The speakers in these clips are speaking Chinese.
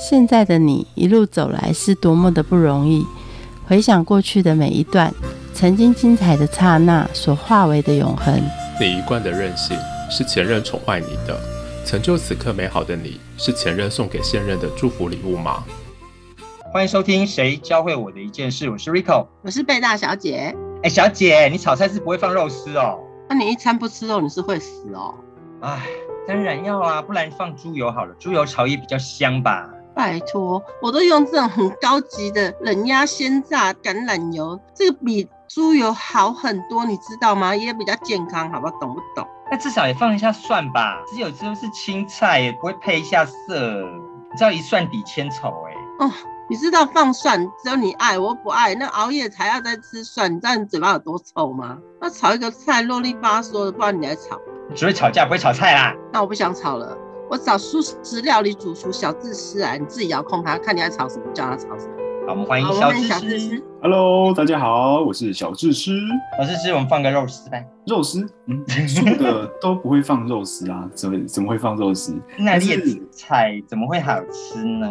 现在的你一路走来是多么的不容易。回想过去的每一段，曾经精彩的刹那所化为的永恒。你一贯的任性是前任宠坏你的，成就此刻美好的你是前任送给现任的祝福礼物吗？欢迎收听《谁教会我的一件事》，我是 Rico，我是贝大小姐。哎，小姐，你炒菜是不会放肉丝哦？那你一餐不吃肉，你是会死哦？哎，当然要啊，不然放猪油好了，猪油炒也比较香吧。拜托，我都用这种很高级的冷压鲜榨橄榄油，这个比猪油好很多，你知道吗？也比较健康，好不好？懂不懂？那至少也放一下蒜吧，只有都是青菜，也不会配一下色。你知道一蒜抵千丑哎。哦，你知道放蒜只有你爱，我不爱。那熬夜才要在吃蒜，你知道你嘴巴有多臭吗？那炒一个菜啰里吧嗦的，不然你来炒。只会吵架，不会炒菜啦。那我不想炒了。我找素食料理主厨小智师啊，你自己遥控他，看你要炒什么，叫他炒什么。好，我们欢迎小智师。Hello，大家好，我是小智师。小智师，我们放个肉丝呗。肉丝，嗯，素的都不会放肉丝啊，怎么怎么会放肉丝？那叶子菜怎么会好吃呢？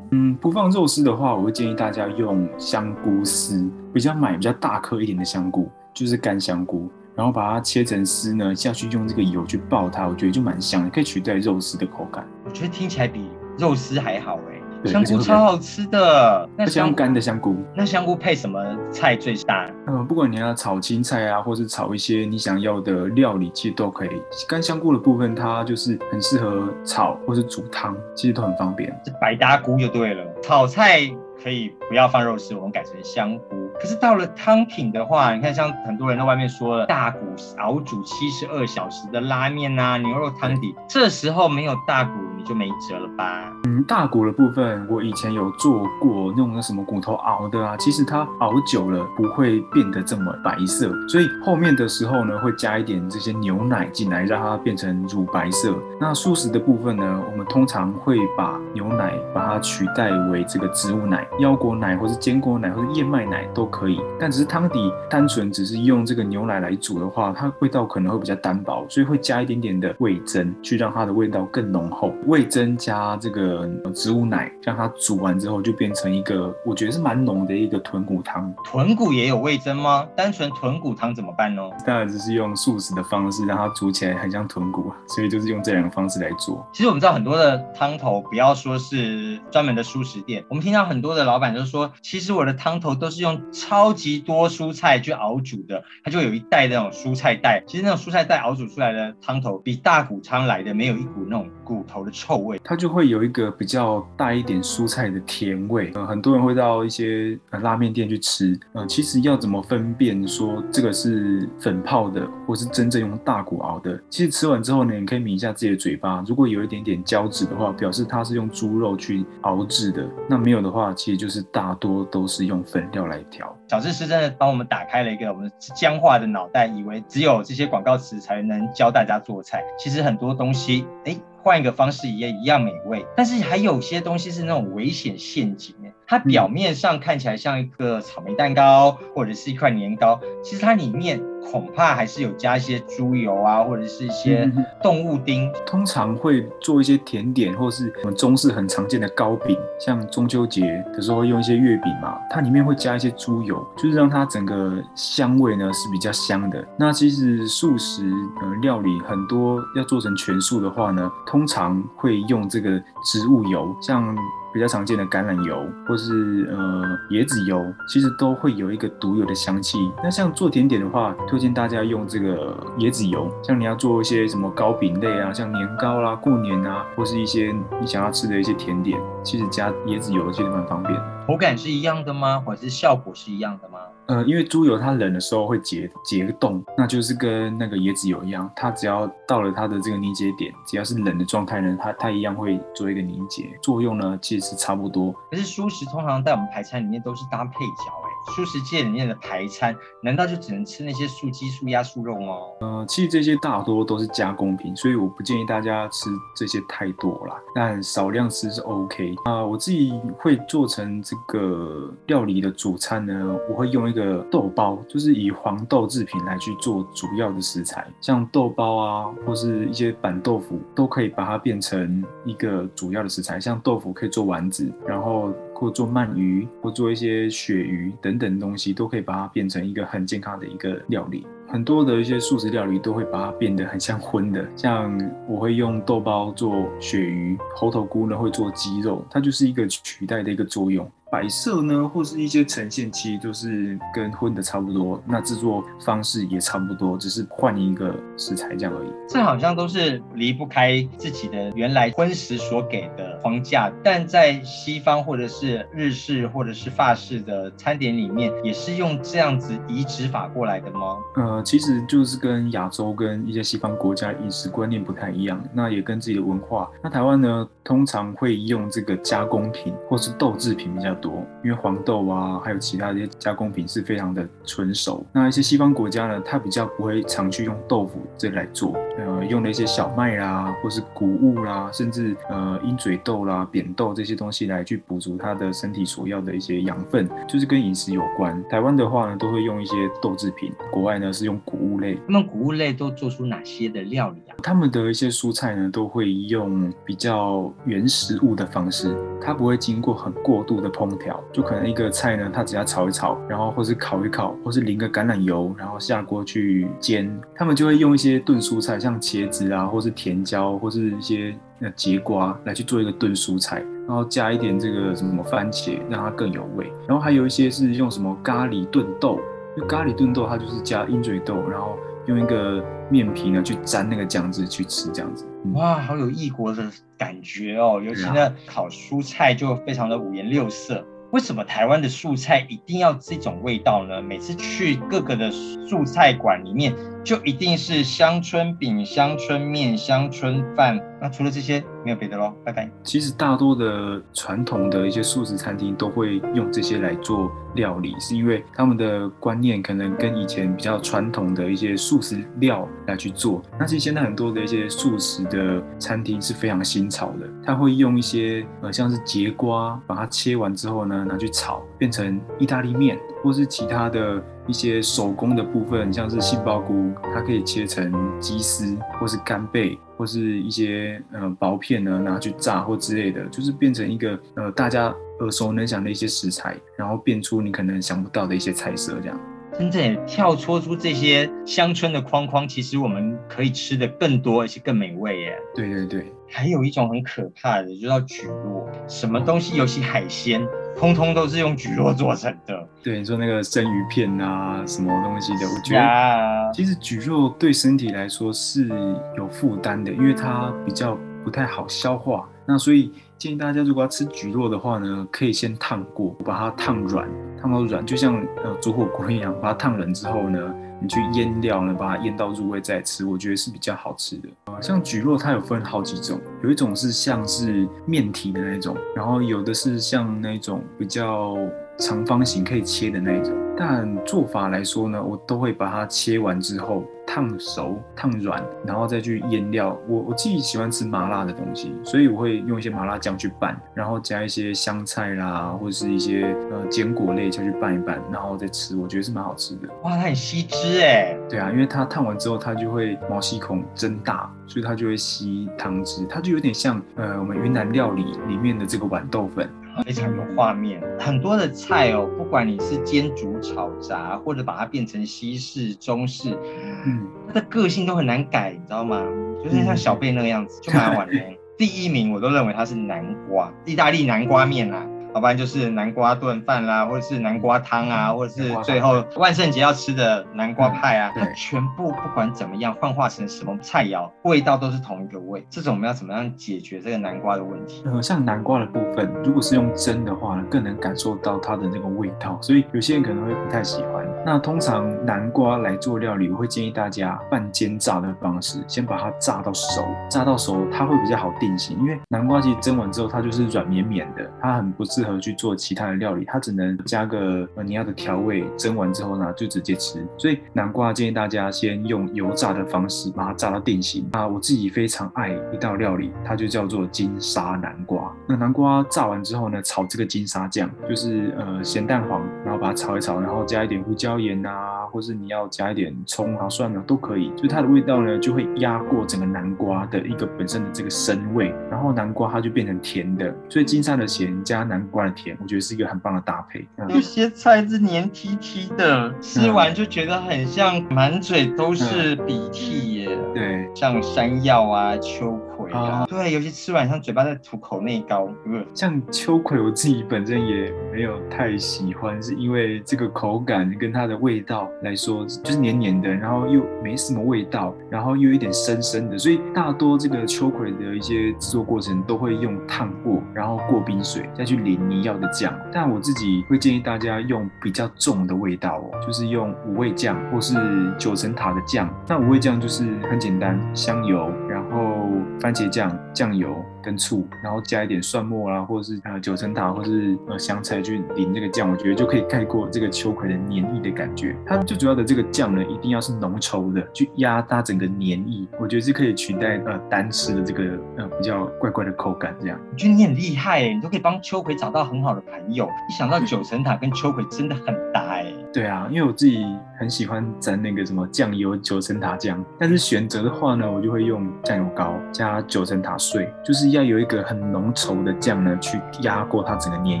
嗯，不放肉丝的话，我会建议大家用香菇丝，比较买比较大颗一点的香菇，就是干香菇。然后把它切成丝呢，下去用这个油去爆它，我觉得就蛮香的，可以取代肉丝的口感。我觉得听起来比肉丝还好哎，香菇超好吃的。那香干的香菇，那香菇配什么菜最搭？嗯，不管你要炒青菜啊，或是炒一些你想要的料理，其实都可以。干香菇的部分，它就是很适合炒或是煮汤，其实都很方便。这百搭菇就对了，炒菜可以不要放肉丝，我们改成香菇。可是到了汤品的话，你看像很多人在外面说了大骨熬煮七十二小时的拉面啊，牛肉汤底，这时候没有大骨你就没辙了吧？嗯，大骨的部分我以前有做过那种什么骨头熬的啊，其实它熬久了不会变得这么白色，所以后面的时候呢会加一点这些牛奶进来，让它变成乳白色。那素食的部分呢，我们通常会把牛奶把它取代为这个植物奶、腰果奶或是坚果奶或是燕麦奶都。可以，但只是汤底单纯只是用这个牛奶来煮的话，它味道可能会比较单薄，所以会加一点点的味增，去让它的味道更浓厚。味增加这个植物奶，让它煮完之后就变成一个我觉得是蛮浓的一个豚骨汤。豚骨也有味增吗？单纯豚骨汤怎么办呢？当然只是用素食的方式让它煮起来很像豚骨，所以就是用这两个方式来做。其实我们知道很多的汤头，不要说是专门的素食店，我们听到很多的老板就说，其实我的汤头都是用。超级多蔬菜去熬煮的，它就有一袋那种蔬菜袋。其实那种蔬菜袋熬煮出来的汤头，比大骨汤来的没有一股那种骨头的臭味，它就会有一个比较带一点蔬菜的甜味。呃，很多人会到一些呃拉面店去吃，呃，其实要怎么分辨说这个是粉泡的，或是真正用大骨熬的？其实吃完之后呢，你可以抿一下自己的嘴巴，如果有一点点胶质的话，表示它是用猪肉去熬制的；那没有的话，其实就是大多都是用粉料来调。小智是真的帮我们打开了一个我们僵化的脑袋，以为只有这些广告词才能教大家做菜。其实很多东西，哎，换一个方式也一样美味。但是还有些东西是那种危险陷阱，它表面上看起来像一个草莓蛋糕或者是一块年糕，其实它里面。恐怕还是有加一些猪油啊，或者是一些动物丁。通常会做一些甜点，或是我们中式很常见的糕饼，像中秋节的时候会用一些月饼嘛，它里面会加一些猪油，就是让它整个香味呢是比较香的。那其实素食呃料理很多要做成全素的话呢，通常会用这个植物油，像。比较常见的橄榄油或是呃椰子油，其实都会有一个独有的香气。那像做甜点的话，推荐大家用这个椰子油。像你要做一些什么糕饼类啊，像年糕啦、过年啊，或是一些你想要吃的一些甜点，其实加椰子油其实蛮方便。口感是一样的吗？或者是效果是一样的吗？呃，因为猪油它冷的时候会结结个冻，那就是跟那个椰子油一样，它只要到了它的这个凝结点，只要是冷的状态呢，它它一样会做一个凝结作用呢，其实是差不多。可是素食通常在我们排餐里面都是搭配角，哎，素食界里面的排餐，难道就只能吃那些素鸡、素鸭、素肉吗？呃，其实这些大多都是加工品，所以我不建议大家吃这些太多啦，但少量吃是 OK 啊、我自己会做成这个料理的主餐呢，我会用一个豆包，就是以黄豆制品来去做主要的食材，像豆包啊，或是一些板豆腐，都可以把它变成一个主要的食材。像豆腐可以做丸子，然后或做鳗鱼，或做一些鳕鱼等等东西，都可以把它变成一个很健康的一个料理。很多的一些素食料理都会把它变得很像荤的，像我会用豆包做鳕鱼，猴头菇呢会做鸡肉，它就是一个取代的一个作用。摆设呢，或是一些呈现，其实都是跟荤的差不多，那制作方式也差不多，只是换一个食材这样而已。这好像都是离不开自己的原来荤食所给的框架，但在西方或者是日式或者是法式的餐点里面，也是用这样子移植法过来的吗？呃，其实就是跟亚洲跟一些西方国家饮食观念不太一样，那也跟自己的文化。那台湾呢，通常会用这个加工品或是豆制品比较多，因为黄豆啊，还有其他的一些加工品是非常的纯熟。那一些西方国家呢，它比较不会常去用豆腐这来做，呃，用了一些小麦啦，或是谷物啦，甚至呃鹰嘴豆啦、扁豆这些东西来去补足它的身体所要的一些养分，就是跟饮食有关。台湾的话呢，都会用一些豆制品，国外呢是用谷物类。他们谷物类都做出哪些的料理？他们的一些蔬菜呢，都会用比较原食物的方式，它不会经过很过度的烹调，就可能一个菜呢，它只要炒一炒，然后或是烤一烤，或是淋个橄榄油，然后下锅去煎。他们就会用一些炖蔬菜，像茄子啊，或是甜椒，或是一些呃节瓜来去做一个炖蔬菜，然后加一点这个什么番茄，让它更有味。然后还有一些是用什么咖喱炖豆，因为咖喱炖豆它就是加鹰嘴豆，然后用一个面皮呢去沾那个酱汁去吃，这样子。哇，好有异国的感觉哦！尤其对呢，烤蔬菜就非常的五颜六色。为什么台湾的素菜一定要这种味道呢？每次去各个的素菜馆里面，就一定是乡村饼、乡村面、乡村饭。那除了这些，没有别的喽。拜拜。其实大多的传统的一些素食餐厅都会用这些来做料理，是因为他们的观念可能跟以前比较传统的一些素食料来去做。那其实现在很多的一些素食的餐厅是非常新潮的，他会用一些呃像是节瓜，把它切完之后呢拿去炒，变成意大利面，或是其他的一些手工的部分，像是杏鲍菇，它可以切成鸡丝或是干贝。或是一些呃薄片呢拿去炸或之类的，就是变成一个呃大家耳熟能详的一些食材，然后变出你可能想不到的一些菜色这样。真正跳脱出这些乡村的框框，其实我们可以吃的更多，而且更美味耶。对对对，还有一种很可怕的，就叫蒟蒻，什么东西，尤其海鲜，通通都是用蒟蒻做成的。对你说那个生鱼片啊，什么东西的，我觉得，其实蒟蒻对身体来说是有负担的，因为它比较不太好消化。那所以建议大家如果要吃蒟蒻的话呢，可以先烫过，把它烫软，烫到软，就像呃煮火锅一样，把它烫软之后呢，你去腌料呢，把它腌到入味再吃，我觉得是比较好吃的。像蒟蒻它有分好几种，有一种是像是面体的那种，然后有的是像那种比较长方形可以切的那一种。但做法来说呢，我都会把它切完之后烫熟、烫软，然后再去腌料。我我自己喜欢吃麻辣的东西，所以我会用一些麻辣酱去拌，然后加一些香菜啦，或者是一些呃坚果类下去拌一拌，然后再吃，我觉得是蛮好吃的。哇，它很吸汁哎。对啊，因为它烫完之后，它就会毛细孔增大，所以它就会吸汤汁，它就有点像呃我们云南料理里面的这个豌豆粉。非常有画面，很多的菜哦，不管你是煎、煮、炒、炸，或者把它变成西式、中式，嗯，它的个性都很难改，你知道吗？就是像小贝那个样子，就蛮好玩的。第一名我都认为它是南瓜，意大利南瓜面啦。要不然就是南瓜炖饭啦，或者是南瓜汤啊，或者是最后万圣节要吃的南瓜派啊，它全部不管怎么样幻化成什么菜肴，味道都是同一个味。这种我们要怎么样解决这个南瓜的问题？呃，像南瓜的部分，如果是用蒸的话呢，更能感受到它的那个味道，所以有些人可能会不太喜欢。那通常南瓜来做料理，我会建议大家半煎炸的方式，先把它炸到熟，炸到熟它会比较好定型，因为南瓜其实蒸完之后它就是软绵绵的，它很不是适合去做其他的料理，它只能加个你要的调味，蒸完之后呢就直接吃。所以南瓜建议大家先用油炸的方式把它炸到定型啊。我自己非常爱一道料理，它就叫做金沙南瓜。那南瓜炸完之后呢，炒这个金沙酱，就是呃咸蛋黄，然后把它炒一炒，然后加一点胡椒盐啊，或是你要加一点葱啊蒜啊都可以，就它的味道呢就会压过整个南瓜的一个本身的这个生味，然后南瓜它就变成甜的，所以金沙的咸加南瓜的甜，我觉得是一个很棒的搭配。嗯。有些菜是黏 T T 的，吃完就觉得很像满嘴都是鼻涕耶，对，像山药啊、秋葵啊，啊对，尤其吃完像嘴巴在吐口内膏，呃像秋葵，我自己本身也没有太喜欢，是因为这个口感跟它的味道来说，就是黏黏的，然后又没什么味道，然后又有一点生生的，所以大多这个秋葵的一些制作过程都会用烫过，然后过冰水再去淋你要的酱。但我自己会建议大家用比较重的味道哦，就是用五味酱或是九层塔的酱。那五味酱就是很简单，香油，然后番茄酱、酱油跟醋，然后加一点蒜末啦，或者是呃九层塔或是呃香菜去淋这个酱，我觉得就可以盖过这个秋葵的黏腻的感觉。它最主要的这个酱呢，一定要是浓稠的，去压它整个黏腻，我觉得是可以取代呃单吃的这个呃比较怪怪的口感这样。我觉得你很厉害耶，你都可以帮秋葵找到很好的朋友。一想到九层塔跟秋葵真的很搭哎，对啊，因为我自己很喜欢沾那个什么酱油九层塔酱，但是选择的话呢，我就会用酱油膏加九层塔碎，就是要有一个很浓稠的酱呢，去压过它整个黏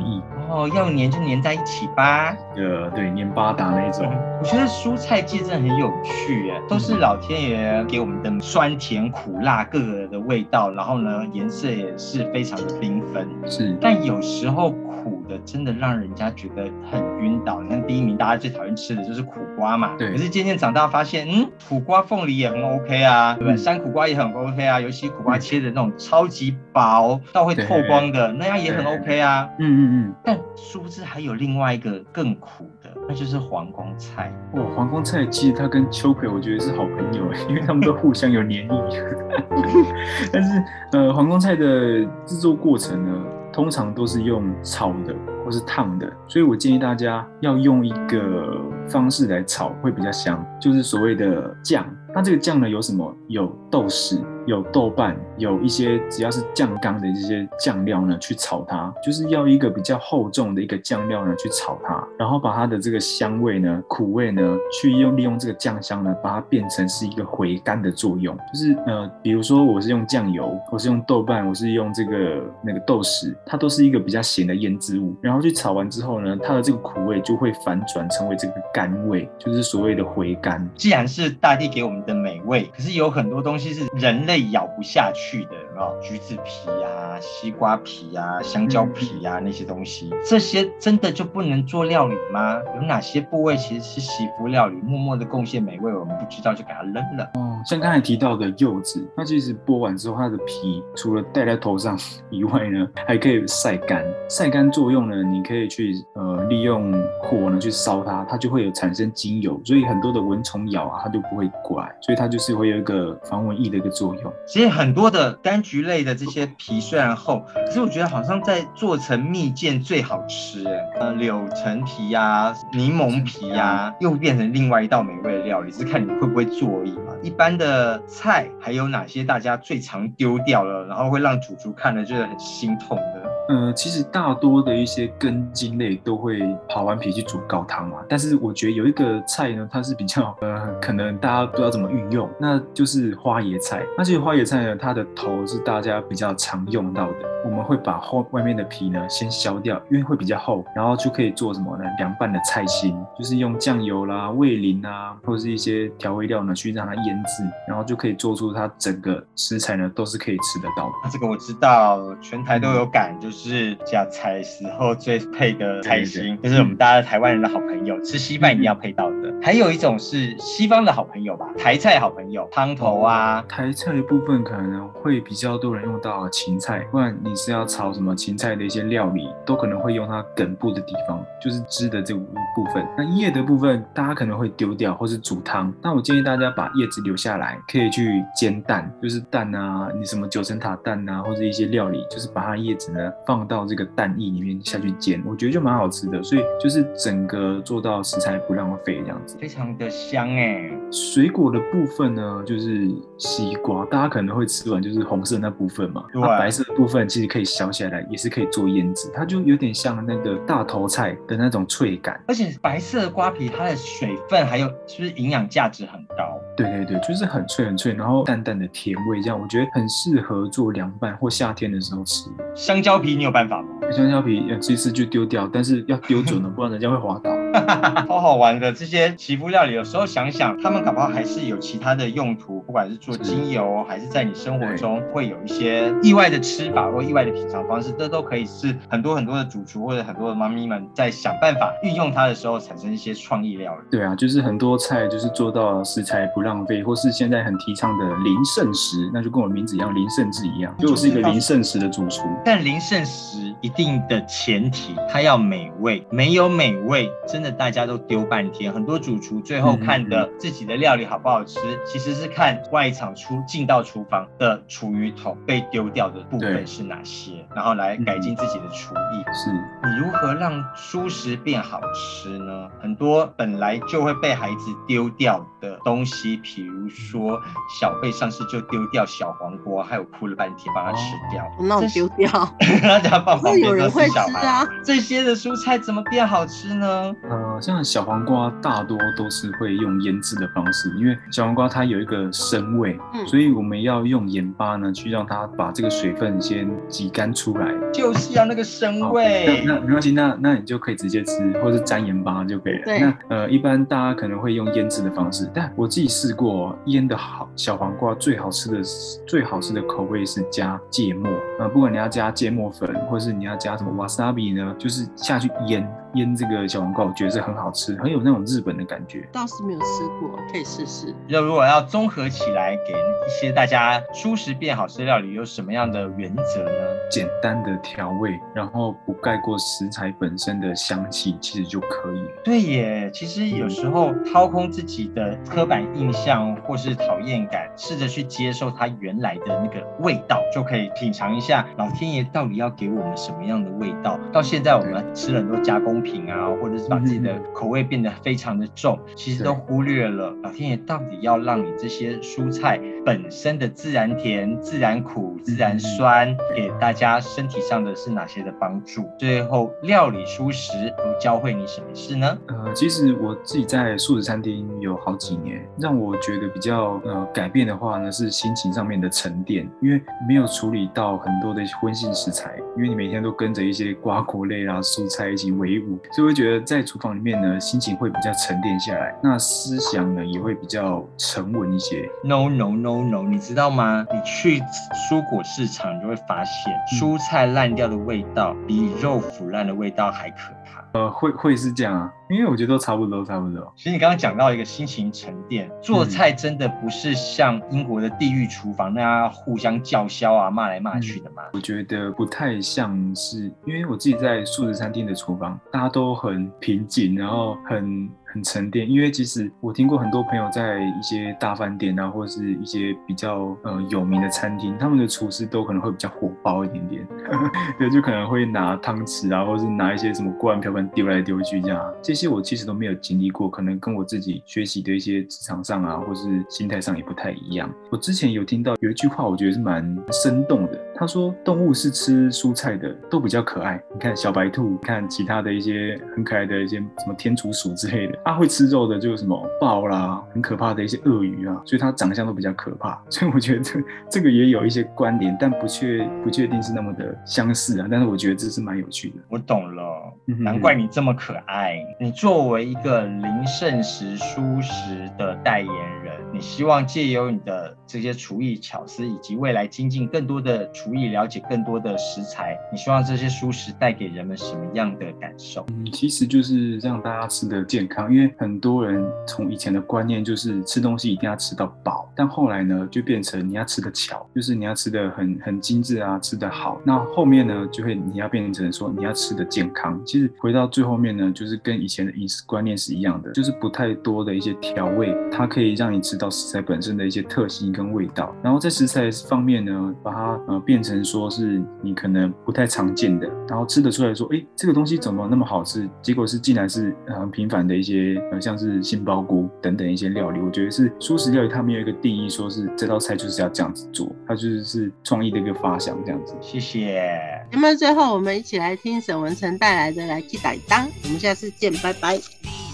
液，哦，要黏就黏在一起吧。呃，对，黏巴达那一种。我觉得蔬菜界真的很有趣耶，都是老天爷给我们的酸甜苦辣各个的味道，然后呢颜色也是非常的缤纷。是，但有时候苦的真的让人家觉得很晕倒。你看第一名大家最讨厌吃的就是苦瓜嘛，对可是渐渐长大发现，嗯，苦瓜凤梨也很 OK 啊，对不对？嗯山苦瓜也很 OK 啊，尤其苦瓜切的那种超级薄到会透光的，那样也很 OK 啊。嗯嗯嗯。但殊不知还有另外一个更苦的，那就是黄光菜。哇，黄光菜其实它跟秋葵我觉得是好朋友哎，因为他们都互相有黏腻。但是呃，黄光菜的制作过程呢，通常都是用炒的或是烫的，所以我建议大家要用一个方式来炒会比较香，就是所谓的酱。那这个酱呢有什么？有豆豉，有豆瓣，有一些只要是酱缸的这些酱料呢，去炒它，就是要一个比较厚重的一个酱料呢去炒它，然后把它的这个香味呢、苦味呢，去用利用这个酱香呢，把它变成是一个回甘的作用。就是呃，比如说我是用酱油，我是用豆瓣，我是用这个那个豆豉，它都是一个比较咸的腌制物，然后去炒完之后呢，它的这个苦味就会反转成为这个甘味，就是所谓的回甘。既然是大地给我们的美味，可是有很多东西是人类咬不下去的，有没有？橘子皮啊、西瓜皮啊、香蕉皮啊、那些东西，这些真的就不能做料理吗？有哪些部位其实是媳妇料理，默默的贡献美味，我们不知道就给它扔了。哦，像刚才提到的柚子，它其实剥完之后，它的皮除了戴在头上 以外呢，还可以晒干。晒干作用呢，你可以去呃利用火呢去烧它，它就会有产生精油，所以很多的蚊虫咬啊，它就不会过来，所以它就是会有一个防蚊疫的一个作用。其实很多的柑橘类的这些皮虽然厚，可是我觉得好像在做成蜜饯最好吃哎。呃，柳橙皮呀、柠檬皮呀、又变成另外一道美味的料理，是看你会不会做而已嘛。一般的菜还有哪些大家最常丢掉了，然后会让主厨看了觉得很心痛的？呃，其实大多的一些根茎类都会刨完皮去煮高汤嘛，但是我觉得有一个菜呢，它是比较呃，可能大家不知道怎么运用，那就是花椰菜。那其实花椰菜呢，它的头是大家比较常用到的，我们会把后外面的皮呢先削掉，因为会比较厚，然后就可以做什么呢？凉拌的菜心，就是用酱油啦、味淋啊，或者是一些调味料呢去让它腌制，然后就可以做出它整个食材呢都是可以吃得到的。这个我知道，全台都有感，就是夹菜时候最配的菜心，就是我们大家台湾人的好朋友，吃稀饭一定要配到的。还有一种是西方的好朋友吧，台菜好朋友，汤头啊，台菜的部分可能会比较多人用到芹菜，不然你是要炒什么芹菜的一些料理，都可能会用它梗部的地方，就是枝的这个部分。那叶的部分，大家可能会丢掉或是煮汤。那我建议大家把叶子留下来，可以去煎蛋，就是蛋啊，你什么九层塔蛋啊，或者一些料理，就是把它叶子呢放到这个蛋液里面下去煎，我觉得就蛮好吃的。所以就是整个做到食材不浪费这样子。非常的香哎。水果的部分呢，就是西瓜，大家可能会吃完就是红色那部分嘛，对它白色的部分其实可以削下来，也是可以做腌制，它就有点像那个大头菜的那种脆感。而且白色的瓜皮，它的水分还有是不是营养价值很高？对对对，就是很脆很脆，然后淡淡的甜味，这样我觉得很适合做凉拌或夏天的时候吃。香蕉皮你有办法吗？香蕉皮呃其实就丢掉，但是要丢准了，不然人家会滑倒。好好玩的这些祈福料理，有时候想想，他们搞不好还是有其他的用途，不管是做精油，还是在你生活中会有一些意外的吃法或意外的品尝方式，这都可以是很多很多的主厨或者很多的妈咪们在想办法运用它的时候产生一些创意料理。对啊，就是很多菜就是做到食材不浪费，或是现在很提倡的零剩食，那就跟我名字一样，零剩制一样，所以我是一个零剩食的主厨。但零剩食一定的前提，它要美味，没有美味，真的大家都丢半天。很多主厨最后看的自己的料理好不好吃，其实是看外场出进到厨房的厨余桶被丢掉的部分是哪些，然后来改进自己的厨艺。是，你如何让蔬食变好吃呢？很多本来就会被孩子丢掉的东西，比如说小贝上次就丢掉小黄瓜，还有哭了半天把它吃掉。那我丢掉。大家放旁边有人会都是小孩吃啊。这些的蔬菜怎么变好吃呢？呃，像小黄瓜大多都是会用腌制的方式，因为小黄瓜它有一个生味，嗯所以我们要用盐巴呢去让它把这个水分先挤干出来。就是要那个生味。那那没关系，那那你就可以直接吃，或者沾盐巴就可以了。对那呃，一般大家可能会用腌制的方式，但我自己试过腌的好小黄瓜，最好吃的最好吃的口味是加芥末。呃，不管你要加芥末粉，或是你要加什么 wasabi 呢，就是下去腌腌这个小黄瓜，我觉得是很好吃，很有那种日本的感觉。倒是没有吃过，可以试试。就如果要综合起来，给一些大家舒适变好吃的料理，有什么样的原则呢？简单的调味，然后不盖过食材本身的香气，其实就可以了。对耶，其实有时候掏空自己的刻板印象或是讨厌感，试着去接受它原来的那个味道，就可以品尝一下老天爷到底要给我们什么样的味道。到现在我们吃了很多加工品啊，或者是把自己的口味变得非常的重，其实都忽略了老天爷到底要让你这些蔬菜本身的自然甜、自然苦、自然酸，给大家身体上的是哪些的帮助。最后，料理蔬食都教会你什么事呢？呃，其实我自己在素食餐厅有好几年，让我觉得比较呃改变的话呢，是心情上面的沉淀，因为没有处理到很多的荤性食材，因为你每天都跟着一些瓜果类啊、蔬菜一起为伍，所以会觉得在厨房里面呢，心情会比较沉淀下来，那思想呢也会比较沉稳一些。No no no no，你知道吗？你去蔬果市场，你就会发现，蔬菜烂掉的味道比肉腐烂的味道还可怕。呃，会会是这样啊，因为我觉得都差不多，差不多。其实你刚刚讲到一个心情沉淀，做菜真的不是像英国的地狱厨房那样互相叫嚣啊、骂来骂去的吗？我觉得不太像是，因为我自己在素食餐厅的厨房，大家都很平静，然后很很沉淀。因为其实我听过很多朋友在一些大饭店啊，或是一些比较呃有名的餐厅，他们的厨师都可能会比较火爆一点点，对，就可能会拿汤匙啊，或者是拿一些什么锅碗瓢盆丢来丢去这样。这些我其实都没有经历过，可能跟我自己学习的一些职场上啊，或是心态上也不太一样。我之前有听到有一句话，我觉得是蛮生动的。他说，动物是吃蔬菜的，都比较可爱。你看小白兔，看其他的一些很可爱的一些什么天竺鼠之类的，它、会吃肉的就是什么豹啦，很可怕的一些鳄鱼啊，所以它长相都比较可怕。所以我觉得这这个也有一些关联，但不确不确定是那么的相似啊。但是我觉得这是蛮有趣的。我懂了，难怪你这么可爱。你作为一个零剩食蔬食的代言人，你希望借由你的这些厨艺巧思，以及未来精进更多的厨艺，了解更多的食材，你希望这些蔬食带给人们什么样的感受？嗯，其实就是让大家吃得健康，因为很多人从以前的观念就是吃东西一定要吃到饱，但后来呢就变成你要吃得巧，就是你要吃得很很精致啊，吃得好。那后面呢就会你要变成说你要吃得健康。其实回到最后面呢，就是跟以前的饮食观念是一样的，就是不太多的一些调味，它可以让你吃到食材本身的一些特性跟味道。然后在食材方面呢，把它呃变变成说是你可能不太常见的，然后吃得出来说，哎，这个东西怎么那么好吃？结果是竟然是很平凡的一些，呃，像是杏鲍菇等等一些料理。我觉得是素食料理，它没有一个定义，说是这道菜就是要这样子做，它就是是创意的一个发想这样子。谢谢。那么最后我们一起来听沈文成带来的《来去歹当》，我们下次见，拜拜。